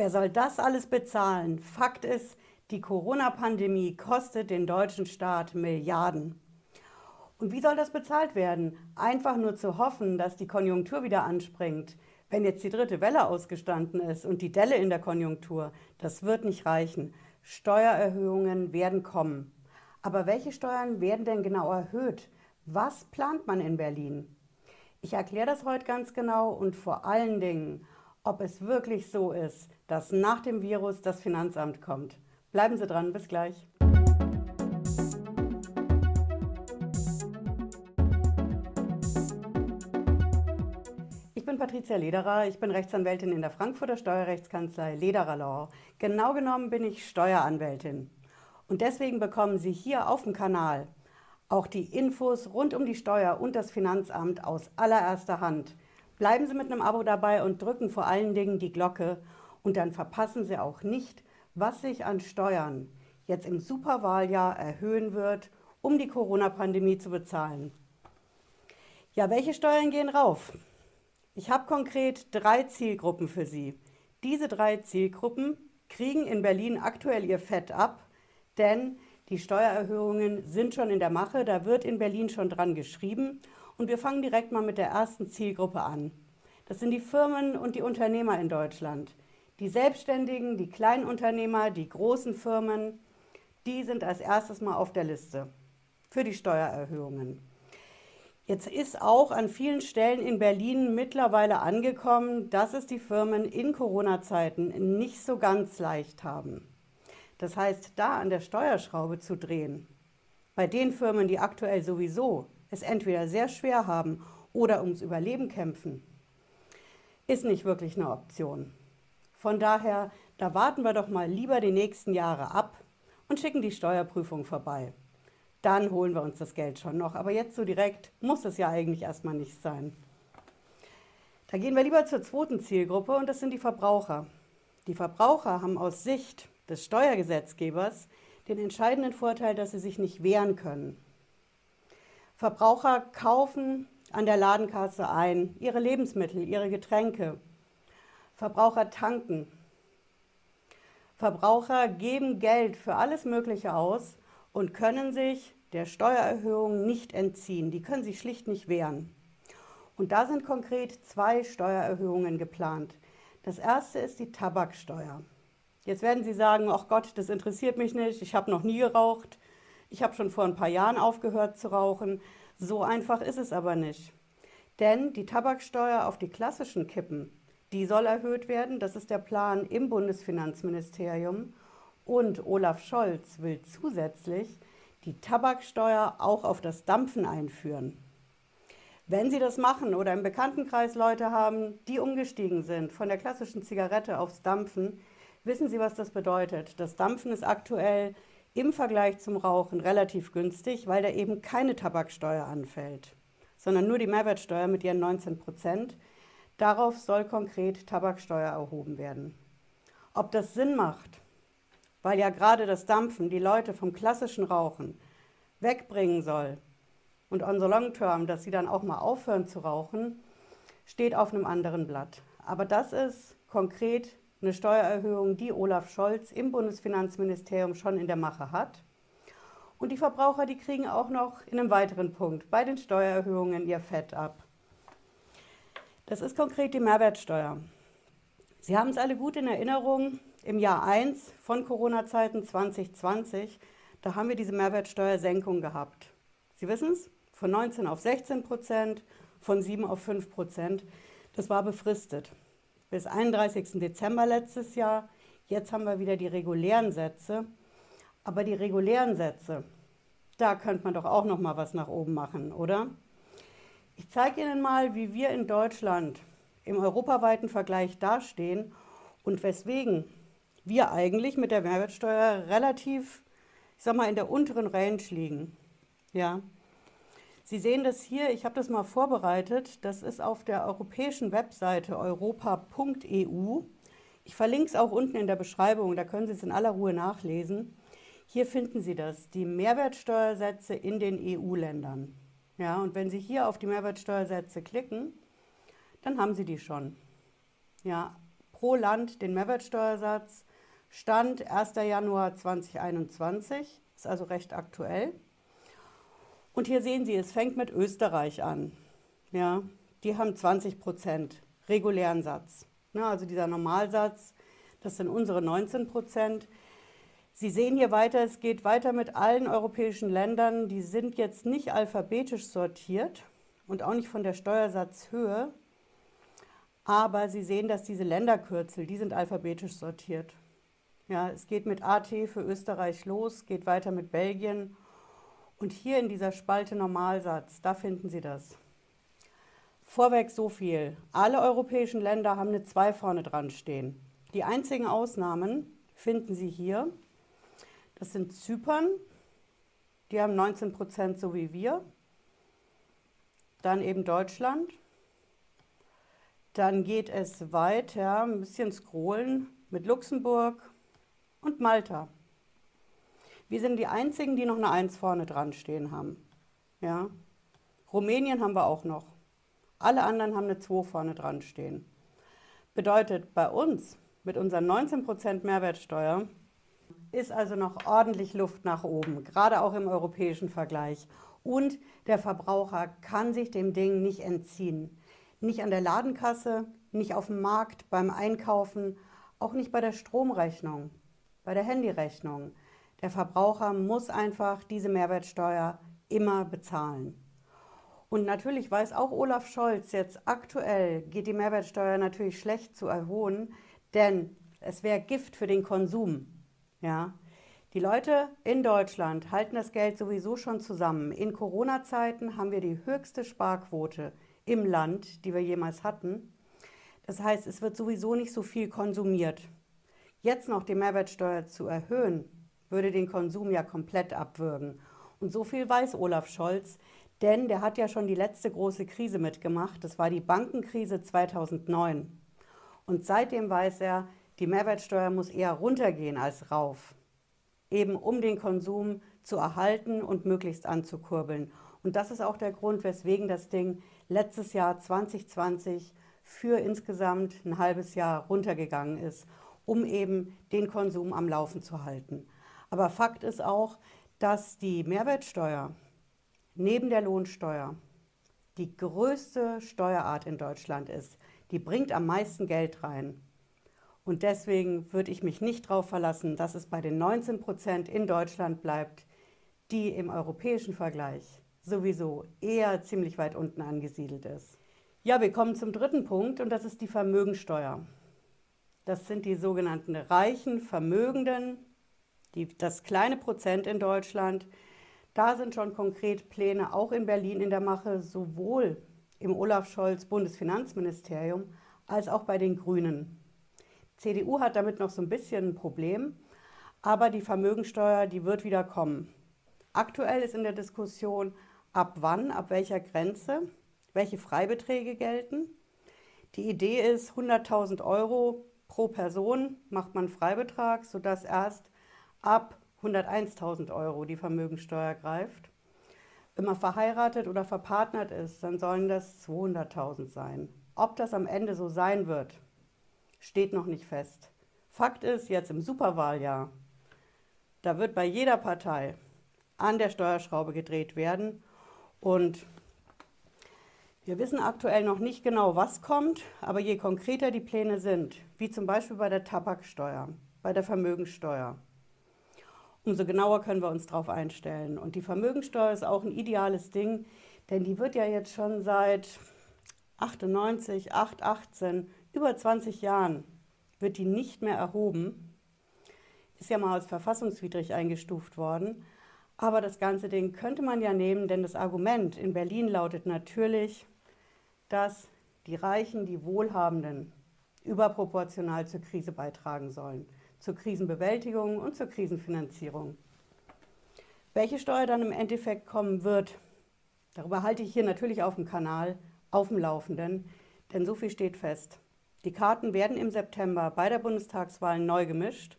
Wer soll das alles bezahlen? Fakt ist, die Corona-Pandemie kostet den deutschen Staat Milliarden. Und wie soll das bezahlt werden? Einfach nur zu hoffen, dass die Konjunktur wieder anspringt. Wenn jetzt die dritte Welle ausgestanden ist und die Delle in der Konjunktur, das wird nicht reichen. Steuererhöhungen werden kommen. Aber welche Steuern werden denn genau erhöht? Was plant man in Berlin? Ich erkläre das heute ganz genau und vor allen Dingen, ob es wirklich so ist, dass nach dem Virus das Finanzamt kommt. Bleiben Sie dran, bis gleich. Ich bin Patricia Lederer, ich bin Rechtsanwältin in der Frankfurter Steuerrechtskanzlei Lederer Law. Genau genommen bin ich Steueranwältin. Und deswegen bekommen Sie hier auf dem Kanal auch die Infos rund um die Steuer und das Finanzamt aus allererster Hand. Bleiben Sie mit einem Abo dabei und drücken vor allen Dingen die Glocke und dann verpassen Sie auch nicht, was sich an Steuern jetzt im Superwahljahr erhöhen wird, um die Corona-Pandemie zu bezahlen. Ja, welche Steuern gehen rauf? Ich habe konkret drei Zielgruppen für Sie. Diese drei Zielgruppen kriegen in Berlin aktuell ihr Fett ab, denn die Steuererhöhungen sind schon in der Mache, da wird in Berlin schon dran geschrieben. Und wir fangen direkt mal mit der ersten Zielgruppe an. Das sind die Firmen und die Unternehmer in Deutschland. Die Selbstständigen, die Kleinunternehmer, die großen Firmen, die sind als erstes mal auf der Liste für die Steuererhöhungen. Jetzt ist auch an vielen Stellen in Berlin mittlerweile angekommen, dass es die Firmen in Corona-Zeiten nicht so ganz leicht haben. Das heißt, da an der Steuerschraube zu drehen, bei den Firmen, die aktuell sowieso es entweder sehr schwer haben oder ums Überleben kämpfen, ist nicht wirklich eine Option. Von daher, da warten wir doch mal lieber die nächsten Jahre ab und schicken die Steuerprüfung vorbei. Dann holen wir uns das Geld schon noch. Aber jetzt so direkt muss es ja eigentlich erstmal nicht sein. Da gehen wir lieber zur zweiten Zielgruppe und das sind die Verbraucher. Die Verbraucher haben aus Sicht des Steuergesetzgebers den entscheidenden Vorteil, dass sie sich nicht wehren können. Verbraucher kaufen an der Ladenkasse ein, ihre Lebensmittel, ihre Getränke. Verbraucher tanken. Verbraucher geben Geld für alles Mögliche aus und können sich der Steuererhöhung nicht entziehen. Die können sich schlicht nicht wehren. Und da sind konkret zwei Steuererhöhungen geplant. Das erste ist die Tabaksteuer. Jetzt werden Sie sagen, ach Gott, das interessiert mich nicht, ich habe noch nie geraucht, ich habe schon vor ein paar Jahren aufgehört zu rauchen. So einfach ist es aber nicht. Denn die Tabaksteuer auf die klassischen Kippen, die soll erhöht werden. Das ist der Plan im Bundesfinanzministerium. Und Olaf Scholz will zusätzlich die Tabaksteuer auch auf das Dampfen einführen. Wenn Sie das machen oder im Bekanntenkreis Leute haben, die umgestiegen sind von der klassischen Zigarette aufs Dampfen, Wissen Sie, was das bedeutet? Das Dampfen ist aktuell im Vergleich zum Rauchen relativ günstig, weil da eben keine Tabaksteuer anfällt, sondern nur die Mehrwertsteuer mit ihren 19 Prozent. Darauf soll konkret Tabaksteuer erhoben werden. Ob das Sinn macht, weil ja gerade das Dampfen die Leute vom klassischen Rauchen wegbringen soll und on the long term, dass sie dann auch mal aufhören zu rauchen, steht auf einem anderen Blatt. Aber das ist konkret eine Steuererhöhung, die Olaf Scholz im Bundesfinanzministerium schon in der Mache hat. Und die Verbraucher, die kriegen auch noch in einem weiteren Punkt bei den Steuererhöhungen ihr Fett ab. Das ist konkret die Mehrwertsteuer. Sie haben es alle gut in Erinnerung, im Jahr 1 von Corona-Zeiten 2020, da haben wir diese Mehrwertsteuersenkung gehabt. Sie wissen es, von 19 auf 16 Prozent, von 7 auf 5 Prozent. Das war befristet bis 31. Dezember letztes Jahr. Jetzt haben wir wieder die regulären Sätze. Aber die regulären Sätze, da könnte man doch auch noch mal was nach oben machen, oder? Ich zeige Ihnen mal, wie wir in Deutschland im europaweiten Vergleich dastehen und weswegen wir eigentlich mit der Mehrwertsteuer relativ, ich sag mal, in der unteren Range liegen. Ja. Sie sehen das hier, ich habe das mal vorbereitet. Das ist auf der europäischen Webseite europa.eu. Ich verlinke es auch unten in der Beschreibung, da können Sie es in aller Ruhe nachlesen. Hier finden Sie das, die Mehrwertsteuersätze in den EU-Ländern. Ja, und wenn Sie hier auf die Mehrwertsteuersätze klicken, dann haben Sie die schon. Ja, pro Land den Mehrwertsteuersatz. Stand 1. Januar 2021, ist also recht aktuell. Und hier sehen Sie, es fängt mit Österreich an. Ja, die haben 20 Prozent regulären Satz. Na, also dieser Normalsatz, das sind unsere 19 Prozent. Sie sehen hier weiter, es geht weiter mit allen europäischen Ländern. Die sind jetzt nicht alphabetisch sortiert und auch nicht von der Steuersatzhöhe. Aber Sie sehen, dass diese Länderkürzel, die sind alphabetisch sortiert. Ja, es geht mit AT für Österreich los, geht weiter mit Belgien. Und hier in dieser Spalte Normalsatz, da finden Sie das. Vorweg so viel. Alle europäischen Länder haben eine 2 vorne dran stehen. Die einzigen Ausnahmen finden Sie hier. Das sind Zypern, die haben 19 Prozent so wie wir. Dann eben Deutschland. Dann geht es weiter, ein bisschen scrollen, mit Luxemburg und Malta. Wir sind die einzigen, die noch eine 1 vorne dran stehen haben. Ja. Rumänien haben wir auch noch. Alle anderen haben eine 2 vorne dran stehen. Bedeutet, bei uns mit unseren 19% Mehrwertsteuer ist also noch ordentlich Luft nach oben, gerade auch im europäischen Vergleich. Und der Verbraucher kann sich dem Ding nicht entziehen. Nicht an der Ladenkasse, nicht auf dem Markt, beim Einkaufen, auch nicht bei der Stromrechnung, bei der Handyrechnung. Der Verbraucher muss einfach diese Mehrwertsteuer immer bezahlen. Und natürlich weiß auch Olaf Scholz jetzt aktuell, geht die Mehrwertsteuer natürlich schlecht zu erhöhen, denn es wäre Gift für den Konsum. Ja? Die Leute in Deutschland halten das Geld sowieso schon zusammen. In Corona-Zeiten haben wir die höchste Sparquote im Land, die wir jemals hatten. Das heißt, es wird sowieso nicht so viel konsumiert. Jetzt noch die Mehrwertsteuer zu erhöhen, würde den Konsum ja komplett abwürgen. Und so viel weiß Olaf Scholz, denn der hat ja schon die letzte große Krise mitgemacht. Das war die Bankenkrise 2009. Und seitdem weiß er, die Mehrwertsteuer muss eher runtergehen als rauf. Eben um den Konsum zu erhalten und möglichst anzukurbeln. Und das ist auch der Grund, weswegen das Ding letztes Jahr 2020 für insgesamt ein halbes Jahr runtergegangen ist, um eben den Konsum am Laufen zu halten. Aber Fakt ist auch, dass die Mehrwertsteuer neben der Lohnsteuer die größte Steuerart in Deutschland ist. Die bringt am meisten Geld rein. Und deswegen würde ich mich nicht darauf verlassen, dass es bei den 19 Prozent in Deutschland bleibt, die im europäischen Vergleich sowieso eher ziemlich weit unten angesiedelt ist. Ja, wir kommen zum dritten Punkt und das ist die Vermögensteuer. Das sind die sogenannten reichen Vermögenden, die, das kleine Prozent in Deutschland, da sind schon konkret Pläne auch in Berlin in der Mache, sowohl im Olaf Scholz Bundesfinanzministerium als auch bei den Grünen. CDU hat damit noch so ein bisschen ein Problem, aber die Vermögensteuer, die wird wieder kommen. Aktuell ist in der Diskussion, ab wann, ab welcher Grenze, welche Freibeträge gelten. Die Idee ist, 100.000 Euro pro Person macht man Freibetrag, sodass erst ab 101.000 Euro die Vermögensteuer greift. Wenn man verheiratet oder verpartnert ist, dann sollen das 200.000 sein. Ob das am Ende so sein wird, steht noch nicht fest. Fakt ist, jetzt im Superwahljahr, da wird bei jeder Partei an der Steuerschraube gedreht werden und wir wissen aktuell noch nicht genau, was kommt, aber je konkreter die Pläne sind, wie zum Beispiel bei der Tabaksteuer, bei der Vermögenssteuer, umso genauer können wir uns darauf einstellen. Und die Vermögensteuer ist auch ein ideales Ding, denn die wird ja jetzt schon seit 98, 8, 18, über 20 Jahren wird die nicht mehr erhoben. Ist ja mal als verfassungswidrig eingestuft worden. Aber das ganze Ding könnte man ja nehmen, denn das Argument in Berlin lautet natürlich, dass die Reichen, die Wohlhabenden überproportional zur Krise beitragen sollen zur Krisenbewältigung und zur Krisenfinanzierung. Welche Steuer dann im Endeffekt kommen wird, darüber halte ich hier natürlich auf dem Kanal auf dem Laufenden, denn so viel steht fest. Die Karten werden im September bei der Bundestagswahl neu gemischt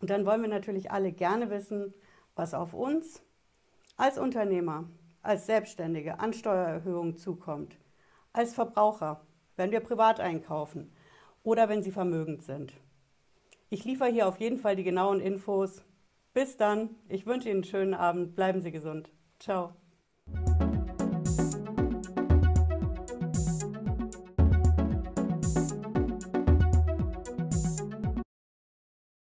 und dann wollen wir natürlich alle gerne wissen, was auf uns als Unternehmer, als Selbstständige an Steuererhöhungen zukommt, als Verbraucher, wenn wir privat einkaufen oder wenn Sie vermögend sind. Ich liefere hier auf jeden Fall die genauen Infos. Bis dann. Ich wünsche Ihnen einen schönen Abend. Bleiben Sie gesund. Ciao.